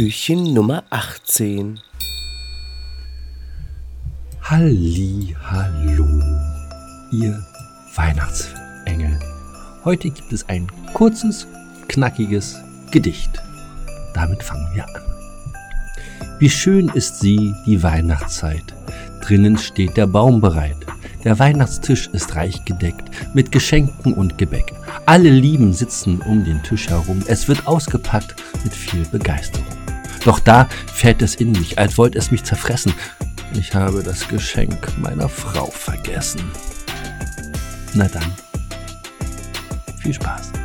Türchen Nummer 18. Halli, hallo, ihr Weihnachtsengel. Heute gibt es ein kurzes, knackiges Gedicht. Damit fangen wir an. Wie schön ist sie, die Weihnachtszeit. Drinnen steht der Baum bereit. Der Weihnachtstisch ist reich gedeckt mit Geschenken und Gebäck. Alle Lieben sitzen um den Tisch herum. Es wird ausgepackt mit viel Begeisterung. Doch da fällt es in mich, als wollte es mich zerfressen. Ich habe das Geschenk meiner Frau vergessen. Na dann, viel Spaß.